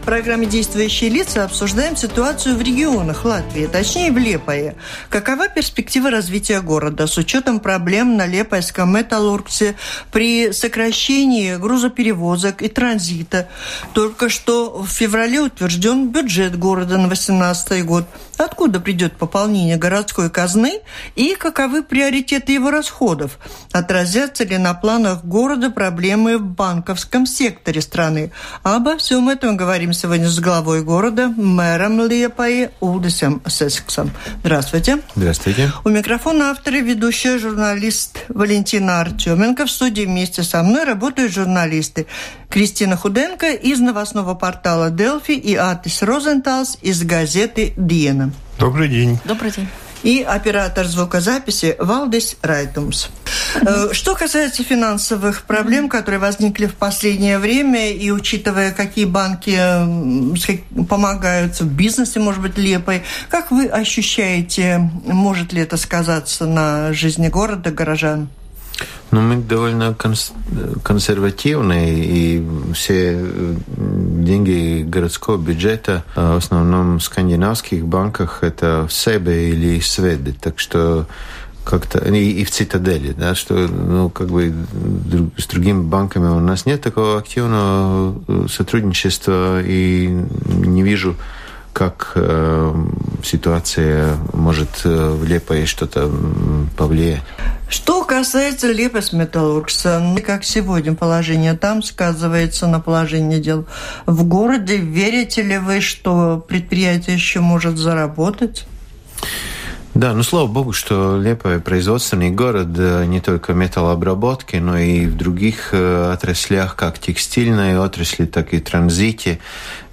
в программе «Действующие лица» обсуждаем ситуацию в регионах Латвии, точнее в Лепое. Какова перспектива развития города с учетом проблем на Лепойском металлургсе при сокращении грузоперевозок и транзита? Только что в феврале утвержден бюджет города на 2018 год – Откуда придет пополнение городской казны и каковы приоритеты его расходов? Отразятся ли на планах города проблемы в банковском секторе страны? Обо всем этом говорим сегодня с главой города, мэром Лепаи Улдисом Сесксом. Здравствуйте. Здравствуйте. У микрофона автор и ведущая журналист Валентина Артеменко. В студии вместе со мной работают журналисты Кристина Худенко из новостного портала «Делфи» и Атис Розенталс из газеты «Диена». Добрый день. Добрый день и оператор звукозаписи Валдис Райтумс. Э, что касается финансовых проблем, которые возникли в последнее время, и учитывая, какие банки помогают в бизнесе, может быть, Лепой, как вы ощущаете, может ли это сказаться на жизни города, горожан? Ну, мы довольно конс консервативные, и все э, деньги городского бюджета э, в основном в скандинавских банках это в Себе или Сведы, так что как-то и, и в цитадели, да, что ну как бы друг, с другими банками у нас нет такого активного э, сотрудничества и не вижу как э, ситуация может э, в Лепое что-то повлиять. Что касается Лепес Металлургса, как сегодня положение там сказывается на положении дел в городе, верите ли вы, что предприятие еще может заработать? Да, ну слава богу, что Лепая производственный город э, не только металлообработки, но и в других э, отраслях, как текстильной отрасли, так и транзите,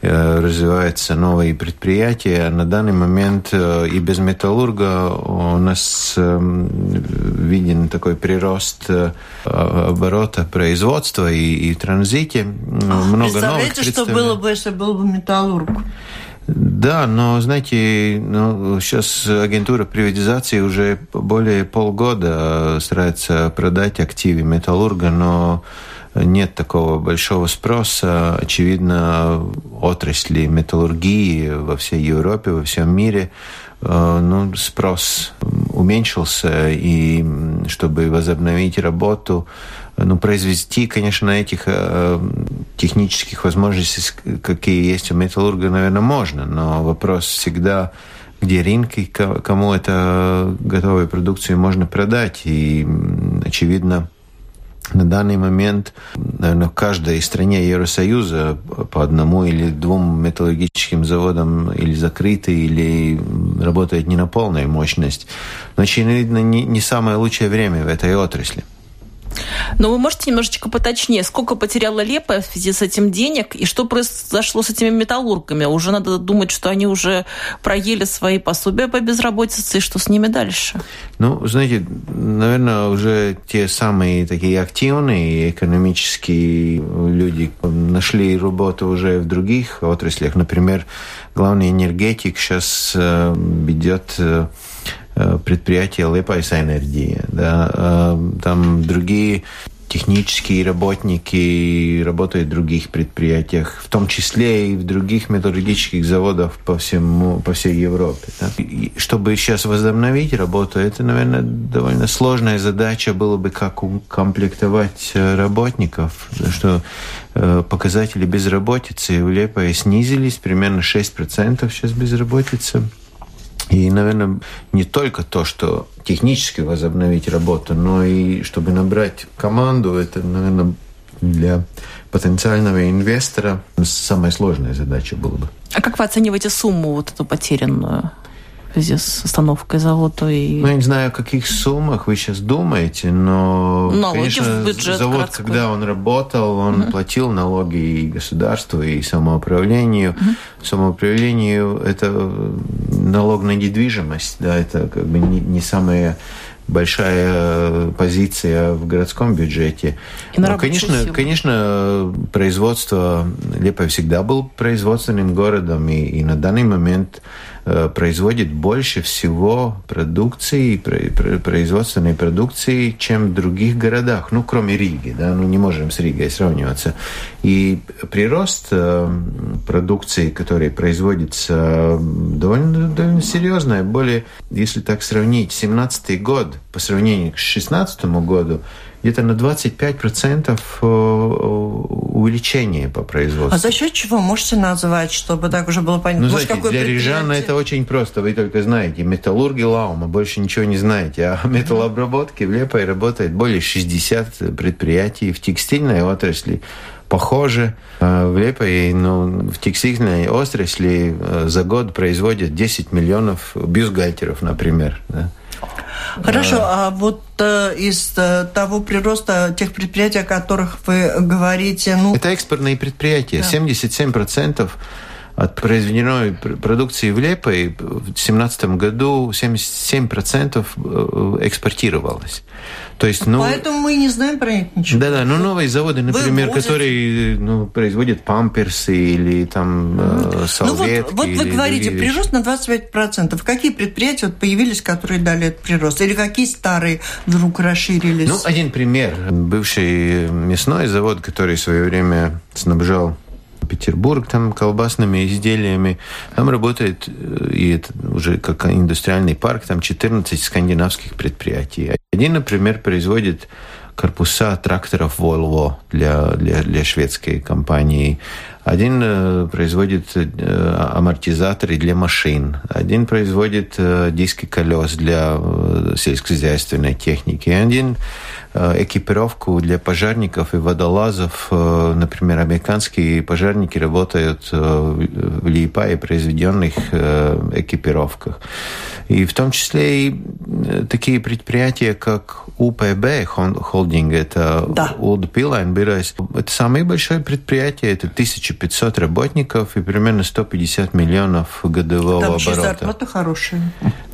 э, развиваются новые предприятия. На данный момент и без металлурга у нас виден такой прирост оборота производства и, и транзите. Много Представляете, новых что было бы, если был бы металлург? Да, но, знаете, ну, сейчас агентура приватизации уже более полгода старается продать активы металлурга, но нет такого большого спроса. Очевидно, отрасли металлургии во всей Европе, во всем мире, э, ну, спрос уменьшился, и чтобы возобновить работу, ну, произвести, конечно, на этих э, технических возможностей, какие есть у металлурга, наверное, можно, но вопрос всегда, где рынки, кому это готовую продукцию можно продать. И, очевидно, на данный момент, наверное, в каждой стране Евросоюза по одному или двум металлургическим заводам или закрыты, или работает не на полную мощность. Но, очевидно, не, не самое лучшее время в этой отрасли. Но вы можете немножечко поточнее, сколько потеряла Лепа в связи с этим денег, и что произошло с этими металлургами? Уже надо думать, что они уже проели свои пособия по безработице, и что с ними дальше? Ну, знаете, наверное, уже те самые такие активные экономические люди нашли работу уже в других отраслях. Например, главный энергетик сейчас э, ведет э, предприятие Liepājas enerģija. Да, э, там другие технические работники работают в других предприятиях, в том числе и в других металлургических заводах по, всему, по всей Европе. Да. Чтобы сейчас возобновить работу, это, наверное, довольно сложная задача было бы, как укомплектовать э, работников, что показатели безработицы в Лепое снизились, примерно 6% сейчас безработица. И, наверное, не только то, что технически возобновить работу, но и чтобы набрать команду, это, наверное, для потенциального инвестора самая сложная задача была бы. А как вы оцениваете сумму вот эту потерянную? Связи с остановкой завода. И... Ну, я не знаю, о каких суммах вы сейчас думаете, но, налоги конечно, в бюджет завод, городской. когда он работал, он угу. платил налоги и государству, и самоуправлению. Угу. Самоуправлению – это налог на недвижимость, да, это как бы не, не самое большая позиция в городском бюджете. И на конечно, силу. конечно, производство Лепой всегда был производственным городом, и, и на данный момент производит больше всего продукции, производственной продукции, чем в других городах, ну, кроме Риги, да, ну, не можем с Ригой сравниваться. И прирост э, продукции, которая производится, довольно, довольно серьезный, более, если так сравнить, 17 год по сравнению к 16 году, где-то на 25% э, увеличение по производству. А за счет чего можете назвать, чтобы так уже было понятно? Ну, знаете, какой для Рижана это очень просто. Вы только знаете, металлурги Лаума, больше ничего не знаете. А металлообработки в Лепой работает более 60 предприятий в текстильной отрасли похоже. А в Лепой, ну, в текстильной отрасли э, за год производят 10 миллионов бюстгальтеров, например. Да? Хорошо, а вот э, из э, того прироста тех предприятий, о которых вы говорите, ну... Это экспортные предприятия. Да. 77% от произведенной продукции в Лепой в 2017 году 77% э, экспортировалось. То есть, ну, Поэтому мы не знаем про них ничего. Да-да, ну новые заводы, например, Вывозят. которые ну, производят памперсы или там э, салфетки. Ну вот, вот вы говорите, прирост на 25%. Какие предприятия вот появились, которые дали этот прирост? Или какие старые вдруг расширились? Ну, один пример. Бывший мясной завод, который в свое время снабжал Петербург там колбасными изделиями. Там работает, э, и это уже как индустриальный парк, там 14 скандинавских предприятий. Один, например, производит корпуса тракторов Volvo для, для, для шведской компании. Один э, производит э, амортизаторы для машин. Один производит э, диски колес для э, сельскохозяйственной техники. Один экипировку для пожарников и водолазов. Э, например, американские пожарники работают э, в Лиепае произведенных экипировках. И в том числе и такие предприятия, как UPB холдинг, это да. Удпилайн Бирайс. Это самое большое предприятие, это 1500 работников и примерно 150 миллионов годового Там оборота. Там зарплата хорошая.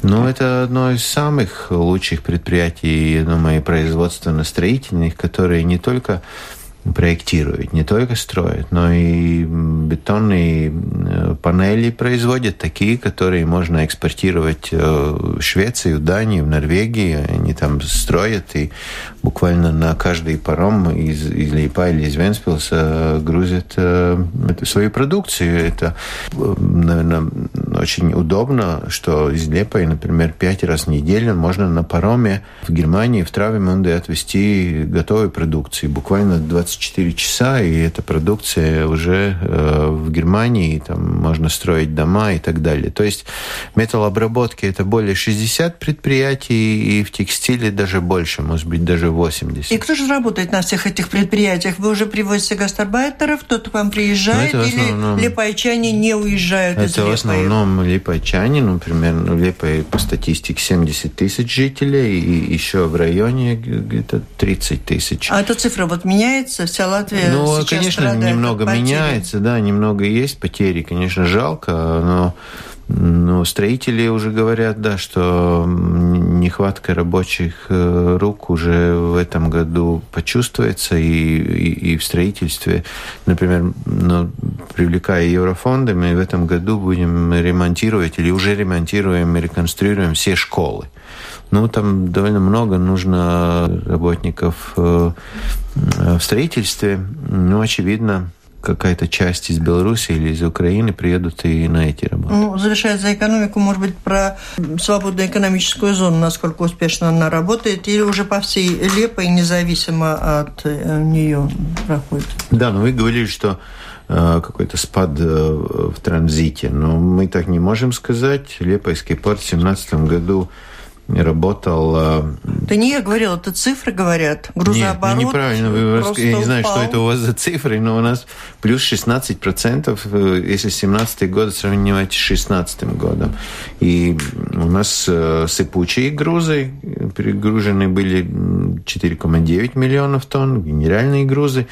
Ну, это одно из самых лучших предприятий, я думаю, производственно-строительных, которые не только проектируют, не только строят, но и бетонные э, панели производят, такие, которые можно экспортировать э, в Швецию, в Данию, в Норвегии. Они там строят и буквально на каждый паром из, из Лейпа или из Венспилса грузят э, свою продукцию. Это, наверное, очень удобно, что из Лепа, например, пять раз в неделю можно на пароме в Германии, в Травимунде отвезти готовую продукцию. Буквально 20 24 часа, и эта продукция уже э, в Германии, там можно строить дома и так далее. То есть металлообработки это более 60 предприятий, и в текстиле даже больше, может быть, даже 80. И кто же работает на всех этих предприятиях? Вы уже привозите гастарбайтеров, кто-то к вам приезжает, ну, основном... или липайчане не уезжают это из Это в основном липайчане, ну, Липай по статистике 70 тысяч жителей, и еще в районе где-то 30 тысяч. А эта цифра вот меняется? меняется, вся Латвия Ну, сейчас конечно, немного меняется, да, немного есть потери, конечно, жалко, но ну, строители уже говорят, да, что нехватка рабочих э, рук уже в этом году почувствуется и, и, и в строительстве. Например, ну, привлекая еврофонды, мы в этом году будем ремонтировать или уже ремонтируем и реконструируем все школы. Ну, там довольно много нужно работников э, в строительстве. Ну, очевидно, какая-то часть из Беларуси или из Украины приедут и на эти работы. Ну, завершая за экономику, может быть, про свободную экономическую зону, насколько успешно она работает, или уже по всей Лепой, независимо от э, нее проходит? Да, но вы говорили, что э, какой-то спад в транзите. Но мы так не можем сказать. Лепойский порт в 2017 году работал... Да не я говорил, это цифры говорят. Грузооборот Нет, ну неправильно. Вы, я не знаю, что это у вас за цифры, но у нас плюс 16%, э, если 17 год сравнивать с 16 годом. И у нас э, сыпучие грузы перегружены были 4,9 миллионов тонн, генеральные грузы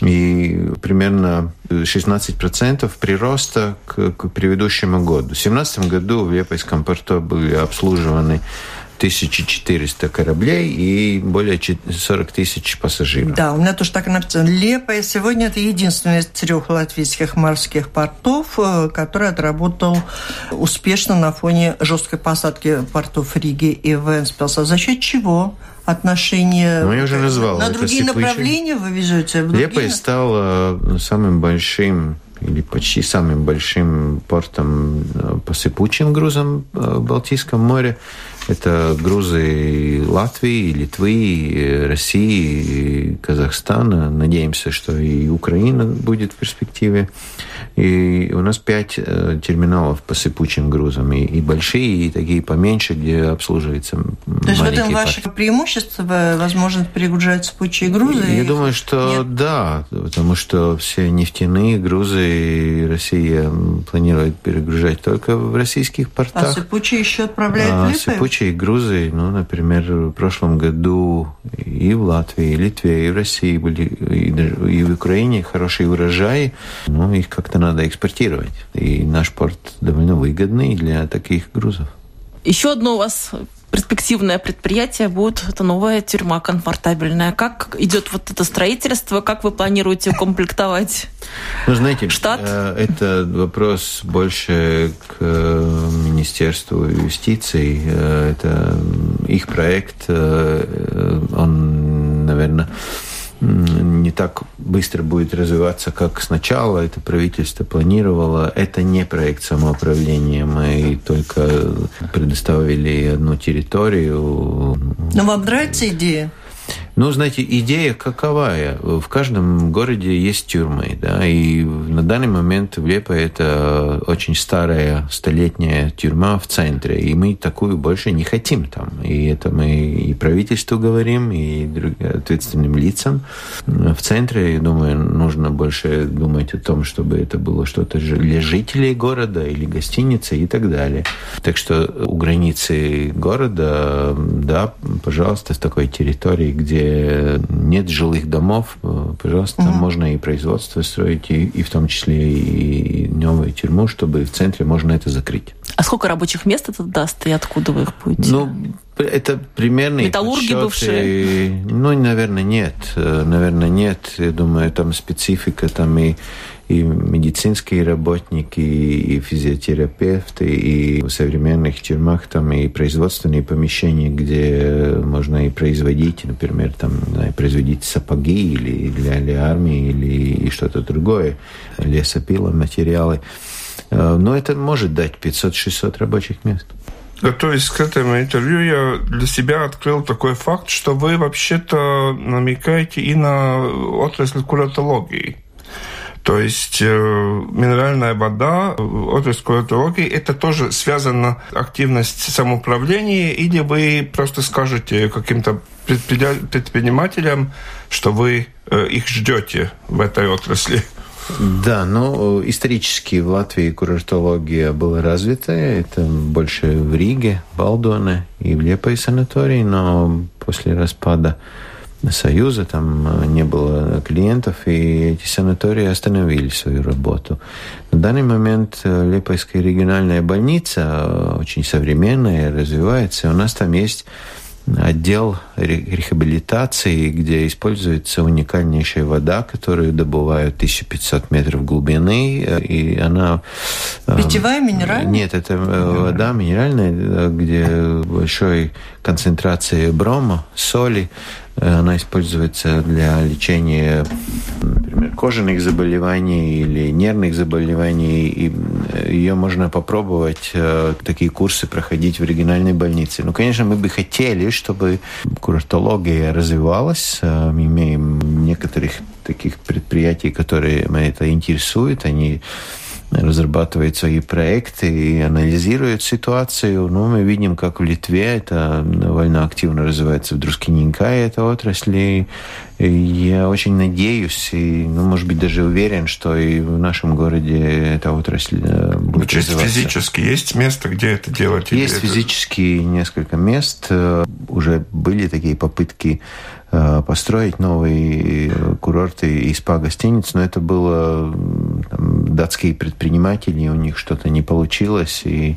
и примерно 16% прироста к, к предыдущему году. В 2017 году в Лепойском порту были обслуживаны 1400 кораблей и более 40 тысяч пассажиров. Да, у меня тоже так написано. Лепая сегодня это единственный из трех латвийских морских портов, э, который отработал успешно на фоне жесткой посадки портов Риги и Венспилса. За счет чего? Отношения... Ну, я уже назвал. На другие Сипучи. направления вы везете? Лепая стала самым большим или почти самым большим портом э, по сыпучим грузам э, в Балтийском море. Это грузы Латвии, Литвы, России, Казахстана. Надеемся, что и Украина будет в перспективе. И у нас пять э, терминалов по сыпучим грузам. И, и большие, и такие поменьше, где обслуживается То есть в этом ваше преимущество, возможность перегружать сыпучие грузы? Я думаю, что Нет? да, потому что все нефтяные грузы Россия планирует перегружать только в российских портах. А сыпучие еще отправляют а, в прочие грузы, ну, например, в прошлом году и в Латвии, и Литве, и в России были, и в Украине хорошие урожаи, но их как-то надо экспортировать. И наш порт довольно выгодный для таких грузов. Еще одно у вас перспективное предприятие будет это новая тюрьма комфортабельная. Как идет вот это строительство? Как вы планируете укомплектовать ну, знаете, штат? Э, это вопрос больше к э, Министерству юстиции. Э, это их проект, он, наверное, не так быстро будет развиваться, как сначала это правительство планировало. Это не проект самоуправления. Мы только предоставили одну территорию. Но вам нравится идея? Ну, знаете, идея каковая? В каждом городе есть тюрьмы, да, и на данный момент в Лепо это очень старая столетняя тюрьма в центре, и мы такую больше не хотим там. И это мы и правительству говорим, и ответственным лицам. В центре, я думаю, нужно больше думать о том, чтобы это было что-то для жителей города или гостиницы и так далее. Так что у границы города, да, пожалуйста, с такой территории, где нет жилых домов, э, пожалуйста, угу. там можно и производство строить, и, и в том числе и новую тюрьму, чтобы в центре можно это закрыть. А сколько рабочих мест это даст, и откуда вы их будете? Ну, это примерно Металлурги подсчеты. бывшие? Ну, наверное, нет. Э, наверное, нет. Я думаю, там специфика, там и и медицинские работники, и физиотерапевты, и в современных тюрьмах там и производственные помещения, где можно и производить, например, там, знаю, производить сапоги или для, для армии, или что-то другое, лесопиломатериалы. Э, но это может дать 500-600 рабочих мест. Готовясь к этому интервью, я для себя открыл такой факт, что вы вообще-то намекаете и на отрасль куратологии. То есть э, минеральная вода, отрасль экологии, это тоже связано активность самоуправления, или вы просто скажете каким-то предпринимателям, что вы э, их ждете в этой отрасли? Да, ну, исторически в Латвии курортология была развита. Это больше в Риге, Балдоне и в Лепой санатории, но после распада Союза, там э, не было клиентов, и эти санатории остановили свою работу. На данный момент э, Лепойская региональная больница э, очень современная, развивается. У нас там есть отдел рехабилитации, где используется уникальнейшая вода, которую добывают 1500 метров глубины, и она... Питьевая, минеральная? Нет, это вода минеральная, где большой концентрации брома, соли, она используется для лечения, например, кожаных заболеваний или нервных заболеваний. И э, ее можно попробовать, э, такие курсы проходить в региональной больнице. Ну, конечно, мы бы хотели, чтобы курортология развивалась. Э, мы имеем некоторых таких предприятий, которые мы это интересуют. Они разрабатывает свои проекты и анализирует ситуацию. Ну, мы видим, как в Литве это довольно активно развивается в Друскининкае, эта отрасль. И я очень надеюсь и, ну, может быть, даже уверен, что и в нашем городе эта отрасль э, будет Чисто развиваться. физически есть место, где это делать? Есть физически это... несколько мест. Уже были такие попытки э, построить новые курорты и спа-гостиницы, но это было там, датские предприниматели, у них что-то не получилось, и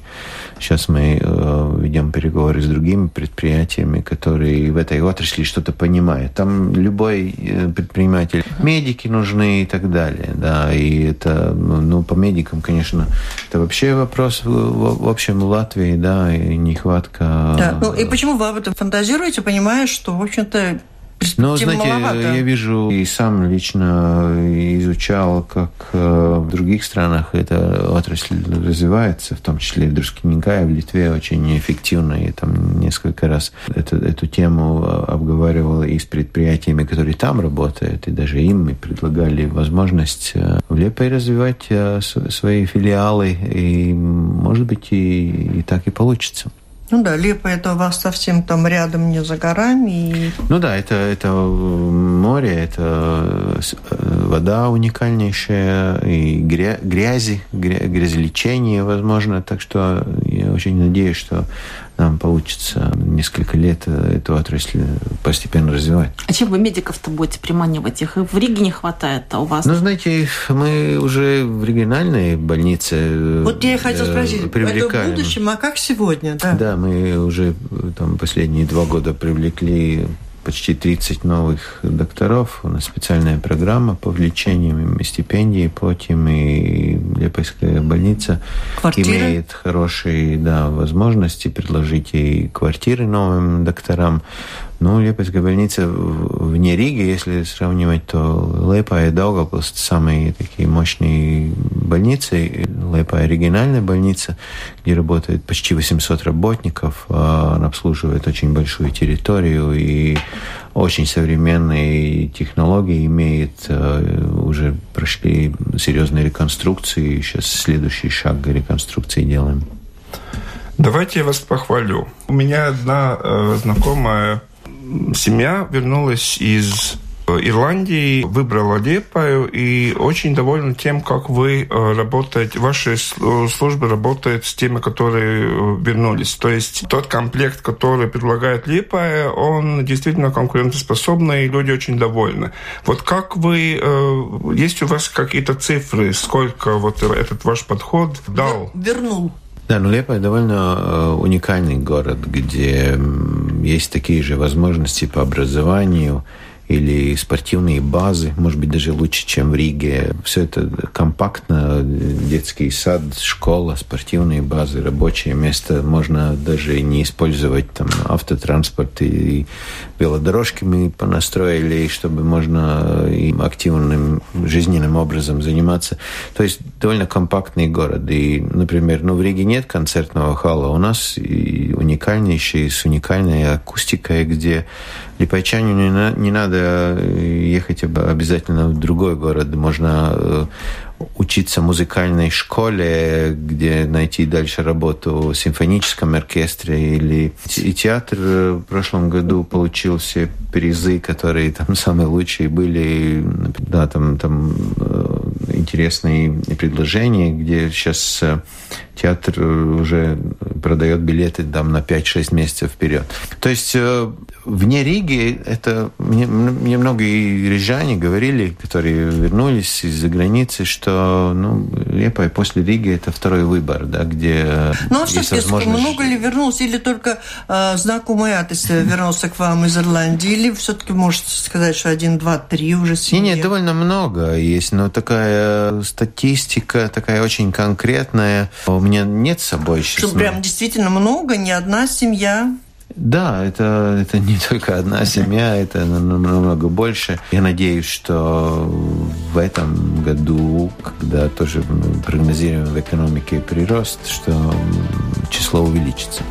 сейчас мы э, ведем переговоры с другими предприятиями, которые в этой отрасли что-то понимают. Там любой предприниматель, медики нужны и так далее, да, и это, ну, по медикам, конечно, это вообще вопрос в, в общем Латвии, да, и нехватка. Да, ну и почему вы об этом фантазируете, понимая, что, в общем-то, ну, знаете, маловато. я вижу и сам лично изучал, как э, в других странах эта отрасль развивается, в том числе в Друскинникае, в Литве очень эффективно. И там несколько раз эту, эту тему обговаривал и с предприятиями, которые там работают, и даже им мы предлагали возможность э, в Лепой развивать э, свои филиалы, и, может быть, и, и так и получится. Ну да, Лепа это у вас совсем там рядом, не за горами. И... Ну да, это, это море, это э, вода уникальнейшая, и грязи, грязелечение возможно. Так что я очень надеюсь, что нам получится несколько лет эту отрасль постепенно развивать. А чем вы медиков-то будете приманивать? Их в Риге не хватает, а у вас? Ну, знаете, мы уже в региональной больнице э, Вот я и хотел спросить, привлекаем. это в будущем, а как сегодня? Да, да мы уже там последние два года привлекли почти 30 новых докторов. У нас специальная программа по влечениям и стипендии платим, и Лепойская больница Квартиры? имеет хорошие да, возможности предложить и квартиры новым докторам. Ну, Лепойская больница вне Риги, если сравнивать, то Лепа и Даугавпилс – самые такие мощные больницы. Лепа – оригинальная больница, где работает почти 800 работников. А она обслуживает очень большую территорию и очень современные технологии имеет, э, уже прошли серьезные реконструкции, сейчас следующий шаг реконструкции делаем. Давайте я вас похвалю. У меня одна э, знакомая семья вернулась из э, Ирландии, выбрала Лепаю и очень довольна тем, как вы э, работаете, ваши службы работают с теми, которые э, вернулись. То есть тот комплект, который предлагает Лепая, он действительно конкурентоспособный, и люди очень довольны. Вот как вы, есть у вас какие-то цифры, сколько вот этот ваш подход дал? Вернул. Да, ну Лепа довольно э, уникальный город, где есть такие же возможности по образованию, или спортивные базы, может быть, даже лучше, чем в Риге. Все это компактно, детский сад, школа, спортивные базы, рабочее место. Можно даже не использовать там автотранспорт и велодорожки мы понастроили, чтобы можно им активным жизненным образом заниматься. То есть довольно компактный город. И, например, ну, в Риге нет концертного хала, у нас и уникальнейший, с уникальной акустикой, где Липайчанину не, не надо ехать обязательно в другой город. Можно э, учиться в музыкальной школе, где найти дальше работу в симфоническом оркестре или и театр в прошлом году получил все призы, которые там самые лучшие были, да, там, там э, интересные предложения, где сейчас э, театр уже продает билеты там на 5-6 месяцев вперед. То есть э, вне Риги это мне, мне многие рижане говорили, которые вернулись из-за границы, что ну, Лепа после Риги это второй выбор, да, где Ну а все-таки много ли вернулось, или только э, знакомый адрес вернулся к вам из Ирландии, или все-таки можете сказать, что один, два, три уже семьи? Нет, нет, довольно много есть, но такая статистика, такая очень конкретная. У меня нет с собой сейчас. Что прям действительно много, не одна семья да, это, это не только одна семья, это намного больше. Я надеюсь, что в этом году, когда тоже мы прогнозируем в экономике прирост, что число увеличится.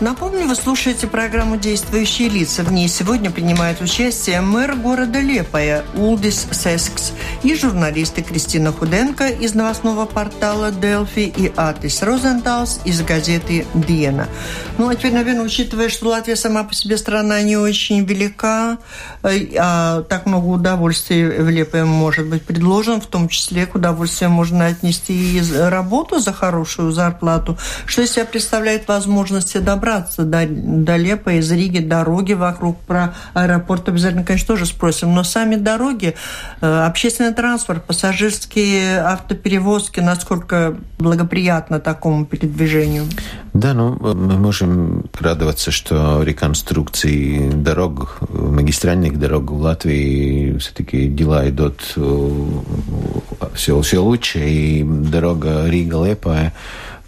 Напомню, Напомню, вы слушаете программу «Действующие лица». В ней сегодня принимают участие мэр города Лепая Улдис Сескс и журналисты Кристина Худенко из новостного портала «Делфи» и Атис Розенталс из газеты «Диена». Ну, а теперь, наверное, учитывая, что Латвия сама по себе страна не очень велика, э, а так много удовольствий в Лепае может быть предложено, в том числе к удовольствию можно отнести и работу за хорошую зарплату, что из себя представляет возможности добраться до, до Лепа из Риги, дороги вокруг, про аэропорт обязательно, конечно, тоже спросим, но сами дороги, э, общественный транспорт, пассажирские автоперевозки, насколько благоприятно такому передвижению? Да, ну, мы можем радоваться, что реконструкции дорог, магистральных дорог в Латвии все-таки дела идут все, все лучше, и дорога Рига-Лепая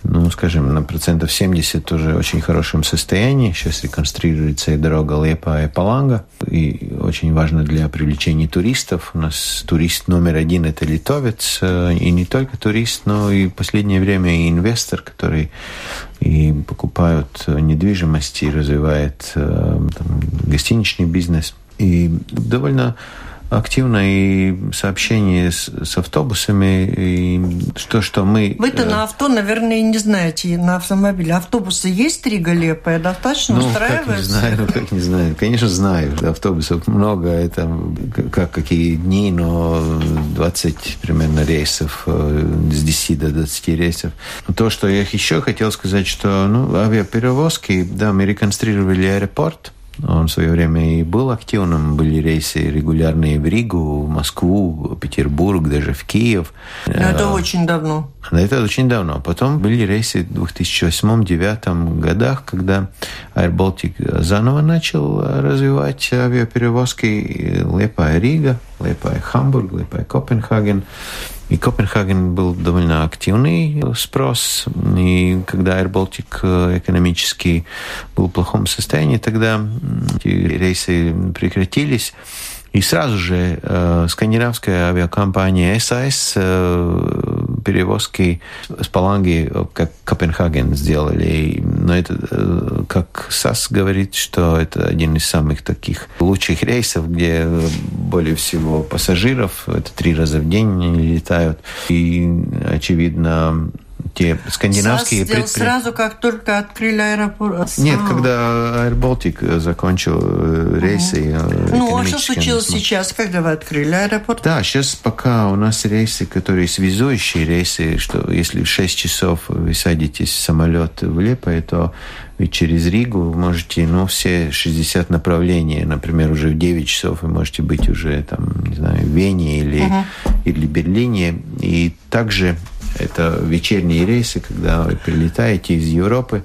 ну, скажем, на процентов 70 уже в очень хорошем состоянии. Сейчас реконструируется и дорога Лепа и Паланга. И очень важно для привлечения туристов. У нас турист номер один – это литовец. И не только турист, но и в последнее время и инвестор, который и покупают недвижимость и развивает э, там, гостиничный бизнес. И довольно активно и сообщение с, с автобусами, и то, что мы... Вы-то э, на авто, наверное, не знаете, на автомобиле. Автобусы есть три галепая? Достаточно ну, устраивает? Как не знаю, ну, как не знаю. Конечно, знаю, автобусов много, это как какие дни, но 20 примерно рейсов, э, с 10 до 20 рейсов. То, что я еще хотел сказать, что ну, авиаперевозки, да, мы реконструировали аэропорт, он в свое время и был активным. Были рейсы регулярные в Ригу, в Москву, Петербург, даже в Киев. Но это э, очень давно. Это очень давно. Потом были рейсы в 2008-2009 годах, когда Air Baltic заново начал развивать авиаперевозки Лепая-Рига, Лепая-Хамбург, Лепая-Копенгаген. И Копенгаген был довольно активный спрос. И когда Air э, экономически был в плохом состоянии, тогда эти рейсы прекратились. И сразу же э, скандинавская авиакомпания SAS э, перевозки с Паланги как Копенгаген сделали. Но это, э, как САС говорит, что это один из самых таких лучших рейсов, где более всего пассажиров. Это три раза в день они летают. И, очевидно, те скандинавские предприятия. сразу, как только открыли аэропорт? Нет, когда Air Baltic закончил э, рейсы. Угу. Ну, а что случилось сейчас, когда вы открыли аэропорт? Да, сейчас пока у нас рейсы, которые связующие рейсы, что если в 6 часов вы садитесь в самолет в Лепое, то вы через Ригу можете, ну, все 60 направлений, например, уже в 9 часов вы можете быть уже, там, не знаю, в Вене или, uh или Берлине. И также это вечерние рейсы, когда вы прилетаете из Европы,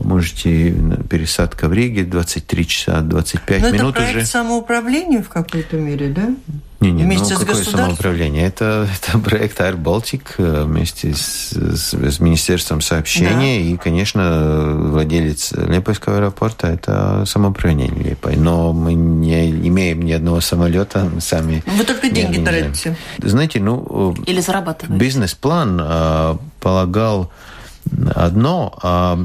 можете пересадка в Риге 23 часа 25 Но минут это проект уже. самоуправления в какой-то мере, да? Не, не, вместе ну, с какое самоуправление? Это, это проект Air Baltic э, вместе с, с, с Министерством сообщения да. и, конечно, владелец Лепойского аэропорта – это самоуправление Лепой. Но мы не имеем ни одного самолета сами. Вы только деньги тратите. Знаете, ну… Или зарабатываете. Бизнес-план э, полагал одно, а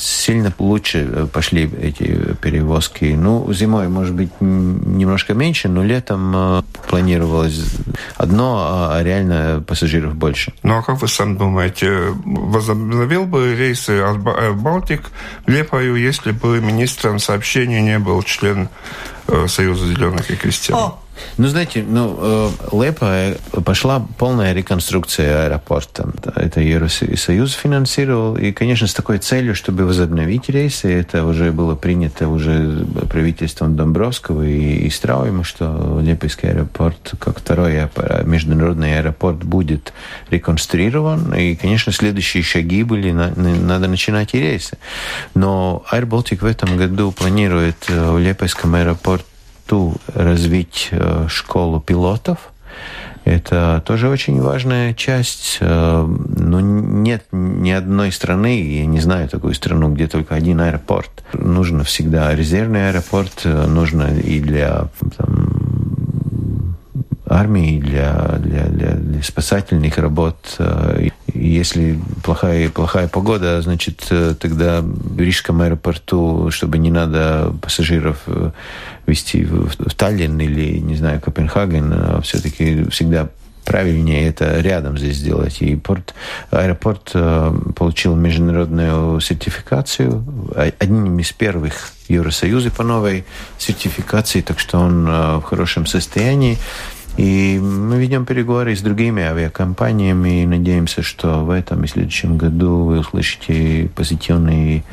сильно лучше пошли эти перевозки. Ну, зимой, может быть, немножко меньше, но летом э, планировалось одно, а реально пассажиров больше. Ну, а как вы сам думаете, возобновил бы рейсы Air Baltic в Лепаю, если бы министром сообщения не был член э, Союза зеленых и крестьян? О, ну, знаете, ну, э, Лепа пошла полная реконструкция аэропорта. Это Евросоюз финансировал. И, конечно, с такой целью, чтобы возобновить рейсы, это уже было принято уже правительством Домбровского и, и Страуема, что Лепийский аэропорт, как второй международный аэропорт, будет реконструирован. И, конечно, следующие шаги были, надо начинать и рейсы. Но Air Baltic в этом году планирует э, в Лепойском аэропорте мечту развить э, школу пилотов. Это тоже очень важная часть. Э, но нет ни одной страны, я не знаю такую страну, где только один аэропорт. Нужно всегда резервный аэропорт, э, нужно и для там, армии, для, для, для, для спасательных работ, если плохая, плохая погода, значит, тогда в Рижском аэропорту, чтобы не надо пассажиров вести в, в Таллин или, не знаю, Копенгаген, а все-таки всегда правильнее это рядом здесь сделать. И порт, аэропорт э, получил международную сертификацию, одним из первых Евросоюза по новой сертификации, так что он э, в хорошем состоянии. И мы ведем переговоры с другими авиакомпаниями и надеемся, что в этом и следующем году вы услышите позитивные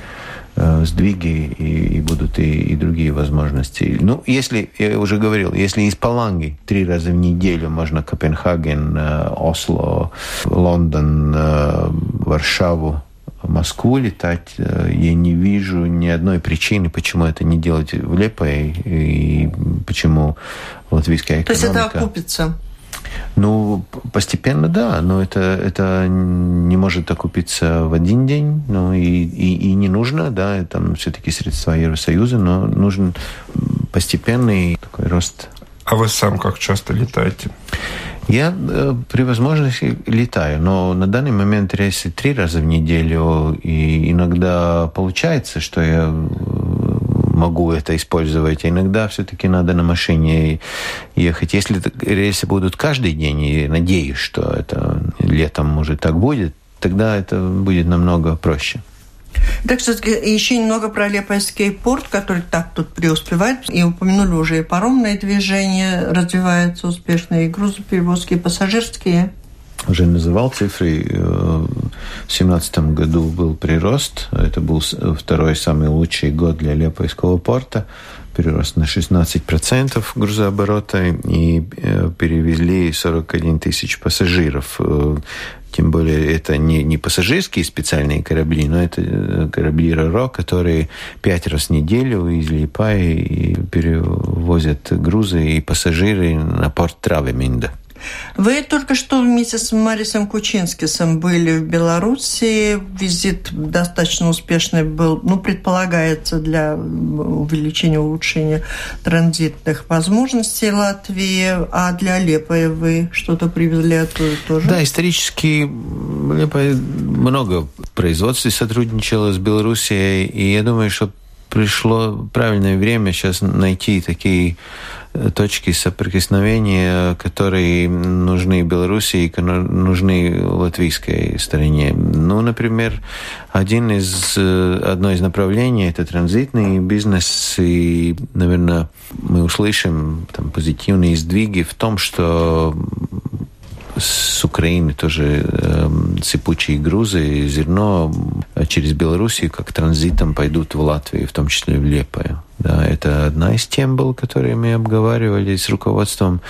Э, сдвиги и, и будут и, и другие возможности. Ну, если, я уже говорил, если из Паланги три раза в неделю можно Копенгаген, э, Осло, Лондон, э, Варшаву, Москву летать, я не вижу ни одной причины, почему это не делать в Лепое и почему латвийская экономика... То есть это окупится? Ну, постепенно, да, но это, это не может окупиться в один день, ну и, и, и не нужно, да, там все-таки средства Евросоюза, но нужен постепенный такой рост. А вы сам как часто летаете? Я э, при возможности летаю, но на данный момент рейсы три раза в неделю, и иногда получается, что я могу это использовать. А иногда все-таки надо на машине ехать. Если рейсы будут каждый день, и надеюсь, что это летом может так будет, тогда это будет намного проще. Так что еще немного про Лепойский порт, который так тут преуспевает. И упомянули уже и паромное движение развивается успешно, и грузоперевозки, и пассажирские уже называл цифры. Э, в 2017 году был прирост. Это был второй самый лучший год для Лепойского порта. Прирост на 16% грузооборота и э, перевезли 41 тысяч пассажиров. Э, тем более это не, не пассажирские специальные корабли, но это корабли РОРО, которые пять раз в неделю из Липаи и перевозят грузы и пассажиры на порт Травеминда. Вы только что вместе с Марисом Кучинскисом были в Беларуси. Визит достаточно успешный был, ну, предполагается, для увеличения, улучшения транзитных возможностей Латвии. А для Алеппо вы что-то привезли оттуда тоже? Да, исторически Алеппо много производств сотрудничало с Белоруссией, и я думаю, что пришло правильное время сейчас найти такие точки соприкосновения, которые нужны Беларуси и нужны латвийской стороне. Ну, например, один из, э, одно из направлений – это транзитный бизнес, и, наверное, мы услышим там, позитивные сдвиги в том, что с Украины тоже э, сыпучие грузы, зерно через Белоруссию как транзитом пойдут в Латвию, в том числе в Лепое. Да, это одна из тем был, которые мы обговаривали с руководством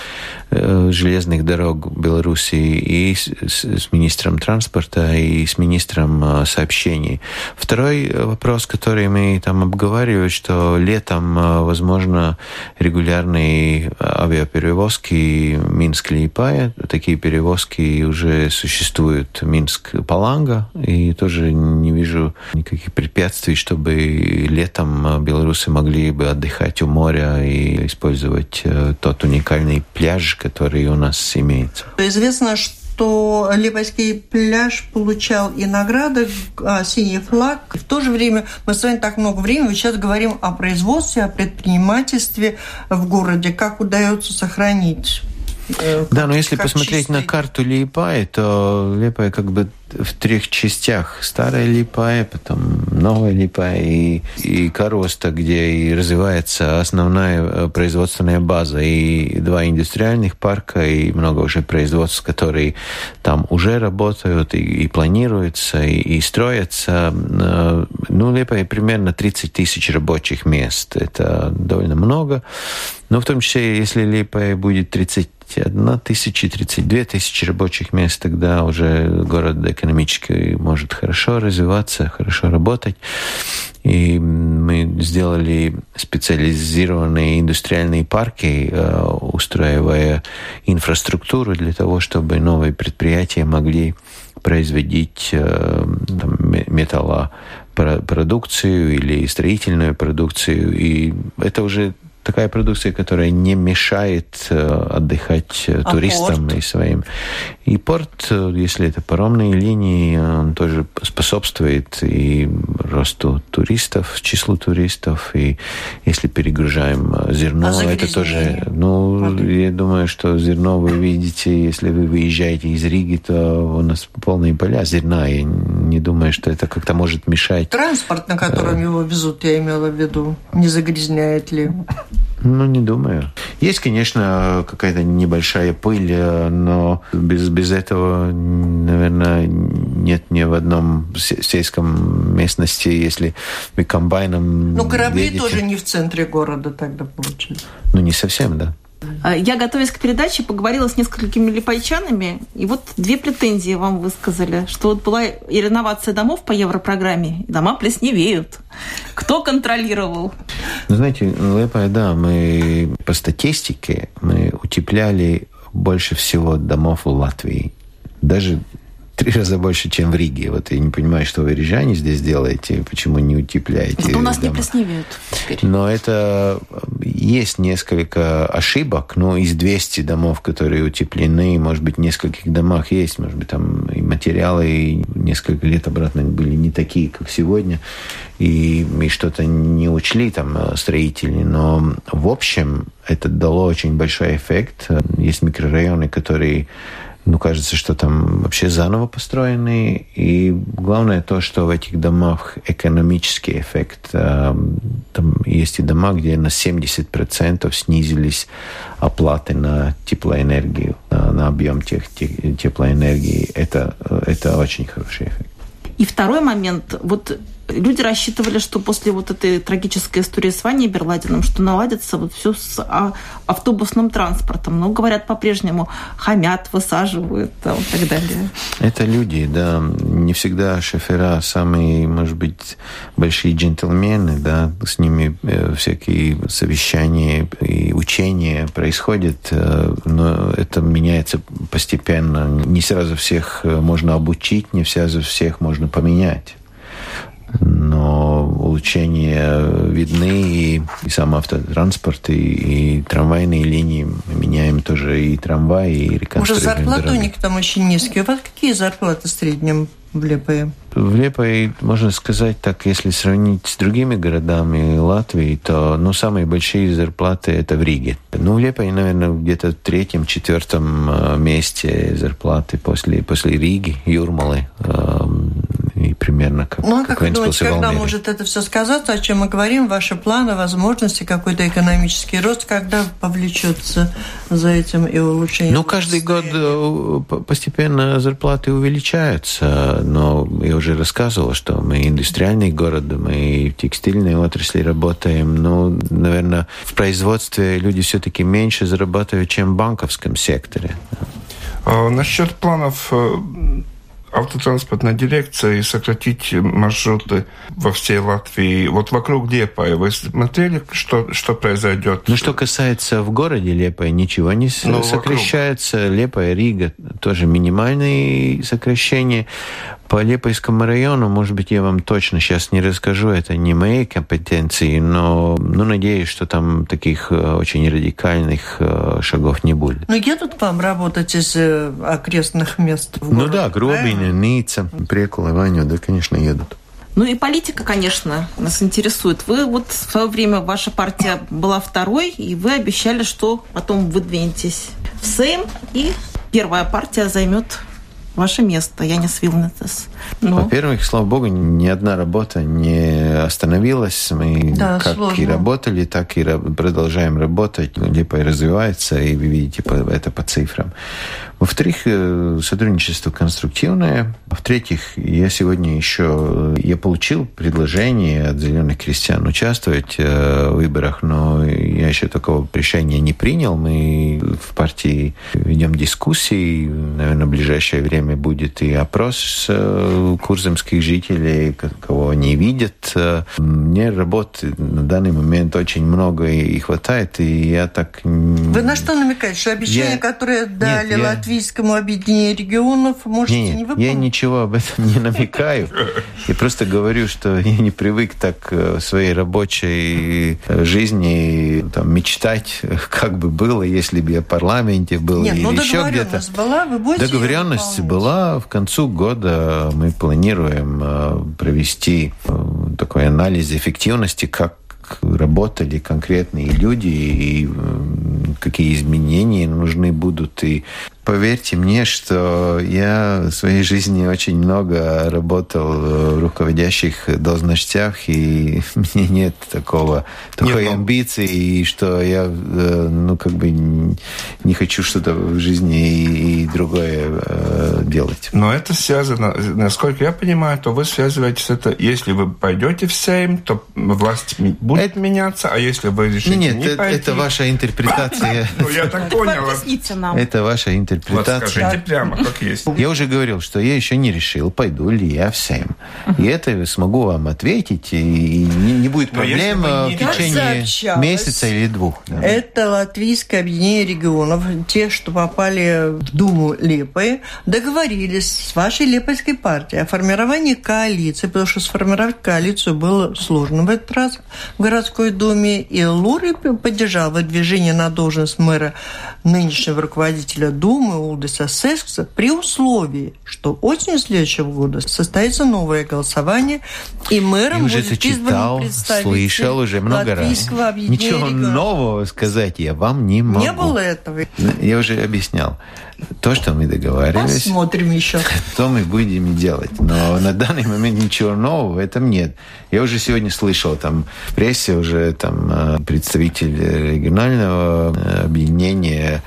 э, железных дорог Белоруссии и с, с министром транспорта и с министром э, сообщений. Второй вопрос, который мы там обговаривали, что летом э, возможно регулярные авиаперевозки Минск-Липая. Такие перевозки уже существуют Минск-Паланга. И тоже не вижу никаких препятствий, чтобы летом белорусы могли могли бы отдыхать у моря и использовать э, тот уникальный пляж, который у нас имеется. Известно, что что Липойский пляж получал и награды, а, синий флаг. В то же время мы с вами так много времени сейчас говорим о производстве, о предпринимательстве в городе. Как удается сохранить да, но если посмотреть чистый. на карту Липай, то Липай как бы в трех частях. Старая Липая, потом новая Липая и, и Короста, где и развивается основная э, производственная база. И два индустриальных парка, и много уже производств, которые там уже работают и, и планируются, и, и строятся. Э, ну, Липая примерно 30 тысяч рабочих мест. Это довольно много. Но в том числе, если Липая будет 31 тысяча, 32 тысячи рабочих мест, тогда уже город экономически может хорошо развиваться, хорошо работать. И мы сделали специализированные индустриальные парки, э, устраивая инфраструктуру для того, чтобы новые предприятия могли производить э, там, металлопродукцию или строительную продукцию. И это уже такая продукция, которая не мешает отдыхать а туристам порт? и своим. И порт, если это паромные линии, он тоже способствует и росту туристов, числу туристов. И если перегружаем зерно, а это тоже... Ну, Воды? я думаю, что зерно вы видите, если вы выезжаете из Риги, то у нас полные поля зерна. Я не думаю, что это как-то может мешать. Транспорт, на котором его везут, я имела в виду, не загрязняет ли? Ну, не думаю. Есть, конечно, какая-то небольшая пыль, э, но без, без этого, наверное, нет ни в одном се- сельском местности, если вы комбайном Ну, корабли едете. тоже не в центре города тогда получается. Ну, не совсем, да. А, Я, готовясь к передаче, поговорила с несколькими липайчанами, и вот две претензии вам высказали, что вот была и реновация домов по европрограмме, и дома плесневеют. Кто контролировал? Ну, знаете, Лепая, да, мы по статистике мы утепляли больше всего домов в Латвии. Даже три раза больше, чем в Риге. Вот я не понимаю, что вы, рижане, здесь делаете, почему не утепляете Вот у нас не дома. плесневеют теперь. Но это э, есть несколько ошибок, но из 200 домов, которые утеплены, может быть, в нескольких домах есть, может быть, там и материалы и несколько лет обратно были не такие, как сегодня, и, и что-то не учли там э, строители, но в общем это дало очень большой эффект. Э, Есть микрорайоны, которые ну, кажется, что там вообще заново построены. И главное то, что в этих домах экономический эффект. Э, Там есть и дома, где на 70% снизились оплаты на теплоэнергию, на, на объем тех, тех- теплоэнергии. Это, это очень хороший эффект. И второй момент. Вот люди рассчитывали, что после вот этой трагической истории с Ваней Берладином, что наладится вот все с а, автобусным транспортом. Но, говорят, по-прежнему хамят, высаживают и так далее. Это люди, да. Не всегда шофера самые, может быть, большие джентльмены, да. С ними э, всякие совещания и учения происходят, э, но это меняется постепенно. Не сразу всех э, можно обучить, не сразу всех можно поменять. Но улучшения видны, и, и сам автотранспорт, и, и трамвайные линии. Мы меняем тоже и трамваи, и Уже реконструируем зарплаты у дороги. них там очень низкие. У вас какие зарплаты в среднем в Лепое? В Лепой, можно сказать так, если сравнить с другими городами Латвии, то ну, самые большие зарплаты это в Риге. Ну, в Лепой, наверное, где-то в третьем, четвертом э, месте зарплаты после, после Риги, Юрмалы. И примерно как, Ну, а как вы думаете, когда может это все сказаться, о чем мы говорим, ваши планы, возможности, какой-то экономический рост, когда повлечется за этим и улучшение? Ну, каждый год э, по- постепенно зарплаты увеличаются, но я уже рассказывал, что мы индустриальный город, мы в текстильной отрасли работаем. Ну, наверное, в производстве люди все-таки меньше зарабатывают, чем в банковском секторе. А насчет планов э, автотранспортной дирекции сократить маршруты во всей Латвии, вот вокруг Депая, вы смотрели, что, что произойдет? Ну, что касается в городе Лепая, ничего не Ну, вокруг. сокращается. Лепая, Рига тоже минимальные сокращения. По Лепойскому району, может быть, я вам точно сейчас не расскажу, это не моей компетенции, но ну, надеюсь, что там таких э, очень радикальных э, шагов не будет. Ну, едут к вам работать из э, окрестных мест в Ну да, Гробиня? Ницца, Прекула, Ваню, да, конечно, едут. Ну и политика, конечно, нас интересует. Вы вот в свое время, ваша партия была второй, и вы обещали, что потом выдвинетесь в Сейм, и первая партия займет ваше место, Янис Вилнетес. Ну, Во-первых, слава богу, ни одна работа не остановилась. Мы Да, как сложно. и работали, так и продолжаем работать. Липа развивается, и вы видите это по цифрам. Во-вторых, э, сотрудничество конструктивное. В-третьих, я сегодня еще я получил предложение от зеленых крестьян участвовать э, в выборах, но я еще такого решения не принял. Мы в партии ведем дискуссии. Наверное, в ближайшее время будет и опрос э, курзамских жителей, кого они видят. Э, Мне работы на данный момент очень много и хватает, и я так... Вы на что намекаете? Что обещания, Я- которые дали Нет, я- Латвии латвийскому объединению регионов можете не, не выполнить? Я ничего об этом не намекаю. Я просто говорю, что я не привык так э, в своей рабочей э, жизни там, мечтать, как бы было, если бы я в парламенте был Нет, или ну еще где-то. была, вы будете Договоренность была. В концу года мы планируем э, провести такой анализ эффективности, как работали конкретные люди и какие изменения нужны будут. И Поверьте мне, что я в своей жизни очень много работал в руководящих должностях, и мне нет такого, такой нет, но... амбиции, что я, э, ну, как бы не хочу что-то в жизни и, и другое э, делать. Но это связано, насколько я понимаю, то вы связываете это, если вы пойдете в Сейм, то власть будет это... меняться, а если вы решите нет, не это, пойти... это ваша интерпретация. Ну, я так понял. Это ваша интерпретация интерпретация. Вот скажите прямо, как есть. Я уже говорил, что я еще не решил, пойду ли я в Сейм. И это смогу вам ответить, и не, не будет проблем в течение месяца или двух. Да. Это Латвийское объединение регионов. Те, что попали в Думу Лепой, договорились с вашей Лепойской партией о формировании коалиции, потому что сформировать коалицию было сложно в этот раз в городской думе. И Лури поддержал выдвижение на должность мэра нынешнего руководителя Думы Улдиса Сескса при условии, что осенью следующего года состоится новое голосование, и мэром уже будет читал, слышал уже много раз. Ничего нового сказать я вам не могу. Не было этого. Я уже объяснял. То, что мы договаривались, Посмотрим еще. то мы будем делать. Но на данный момент ничего нового в этом нет. Я уже сегодня слышал, там в прессе уже там э, представитель регионального э, объединения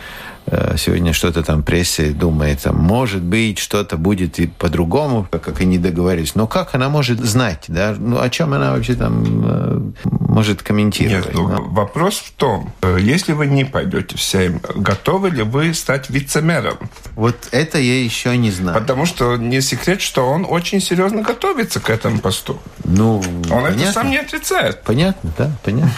сегодня что-то там прессе думает, там, может быть, что-то будет и по-другому, как они договорились. Но как она может знать, да? Ну, о чем она вообще там э, может комментировать? Нет, ну, да? вопрос в том, э, если вы не пойдете в Сейм, готовы ли вы стать вице-мэром? Вот это я еще не знаю. Потому что не секрет, что он очень серьезно готовится к этому посту. Ну, он понятно. это сам не отрицает. Понятно, да, понятно.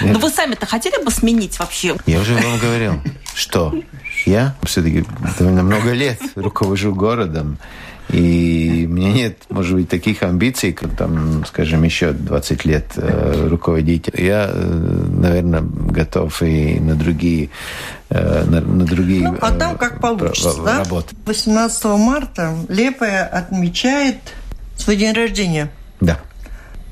Но вы сами-то хотели бы сменить вообще? Я уже вам говорил, что я все-таки довольно много лет руковожу городом. И у меня нет, может быть, таких амбиций, как там, скажем, еще 20 лет э, руководить. Я, э, наверное, готов и на другие э, на, на другие ну, а там как получится, да? работы. 18 марта Лепая отмечает свой день рождения. Да.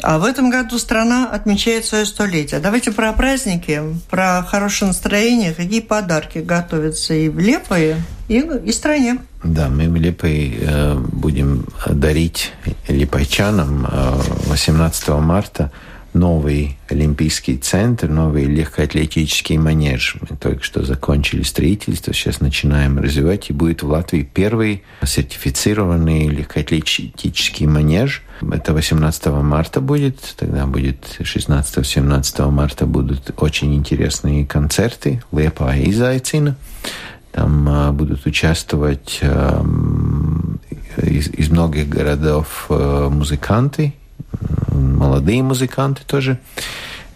А в этом году страна отмечает свое столетие. Давайте про праздники, про хорошее настроение, какие подарки готовятся и в Лепое, и, и стране. Да, мы в Лепой э, будем дарить липайчанам э, 18 марта новый Олимпийский центр, новый легкоатлетический манеж. Мы только что закончили строительство, сейчас начинаем развивать, и будет в Латвии первый сертифицированный легкоатлетический манеж. Это 18 марта будет, тогда будет 16-17 марта будут очень интересные концерты Лепа и Зайцина. Там а, будут участвовать а, из, из многих городов а, музыканты молодые музыканты тоже.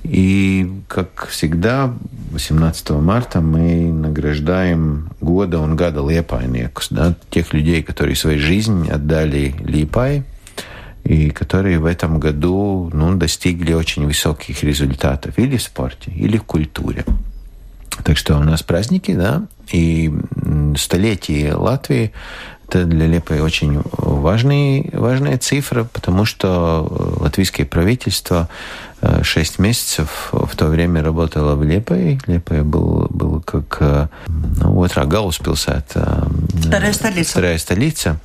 И, как всегда, 18 марта мы награждаем года он гада Лепайнекус, да, тех людей, которые свою жизнь отдали Липай, и которые в этом году ну, достигли очень высоких результатов или в спорте, или в культуре. Так что у нас праздники, да, и столетие Латвии это для Лепы очень важный, важная цифра, потому что латвийское правительство 6 э, месяцев в то время работало в Лепе. Лепе был, был как э, ну, отрā galvaspilsēta. Вторая столица. Вторая столица.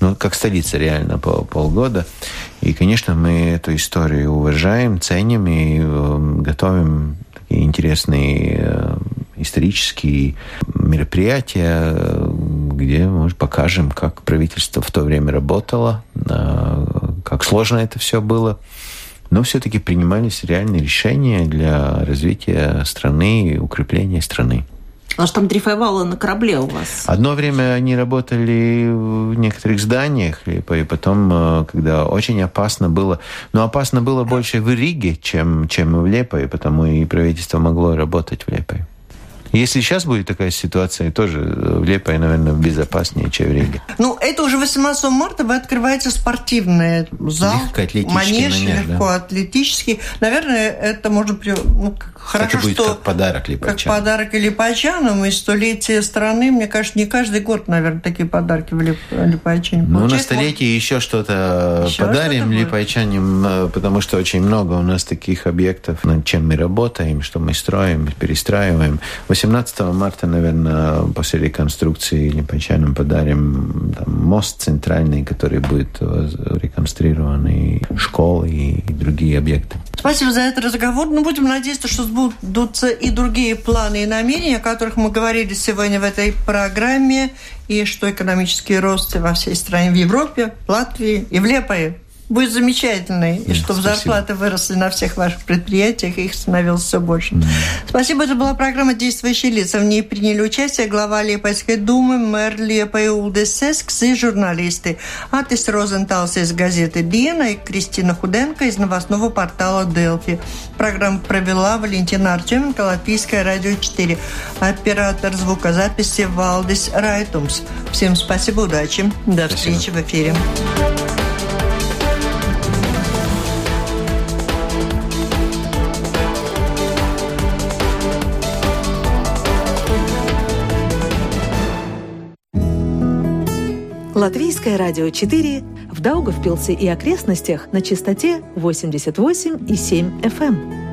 Ну, как столица реально по полгода. И, конечно, мы эту историю уважаем, ценим и э, готовим такие интересные исторические мероприятия, где мы покажем, как правительство в то время работало, а, как сложно это все было. Но все-таки принимались реальные решения для развития страны и укрепления страны. А что там дрейфовало на корабле у вас? Одно время они работали в некоторых зданиях, и потом, а, когда очень опасно было, но опасно было больше в Риге, чем, чем в Лепое, потому и правительство могло работать в Лепое. Если сейчас будет такая ситуация, тоже в Лепое, наверное, безопаснее, чем в Риге. Ну, это уже 18 марта вы открываете спортивный зал. Легкоатлетический манеж, манеж, да. легкоатлетический. Наверное, это можно... при- Ну, как- хорошо, Это будет что... как подарок Как липачам. подарок или липачанам, и столетие страны, мне кажется, не каждый год, наверное, такие подарки в Лип- Липайчане Ну, на столетие еще что-то Еще подарим будет. липайчанам, э, потому что очень много у нас таких объектов, над чем мы работаем, что мы строим, перестраиваем. 18 марта, наверное, после реконструкции липайчанам подарим там, мост центральный, который будет э, реконструирован, и школы, и другие объекты. Спасибо за этот разговор. Ну, будем надеяться, что сбудутся и другие планы и намерения, о которых мы говорили сегодня в этой программе, и что экономический рост во всей стране, в Европе, в Латвии и в Лепое будет замечательный, и Да, чтобы спасибо. зарплаты выросли на всех ваших предприятиях, их становилось все больше. Спасибо, это была программа «Действующие лица». В ней приняли участие глава Лепойской думы, мэр Лепой Улдесеск и журналисты. Атис Розенталс из газеты «Диена» и Кристина Худенко из новостного портала «Делфи». Программу провела Валентина Артеменко, Латвийское радио 4. Оператор звукозаписи Валдис Райтумс. Всем спасибо, удачи. До встречи в эфире. Латвийское радио 4 в Даугавпилсе и окрестностях на частоте 88,7 FM.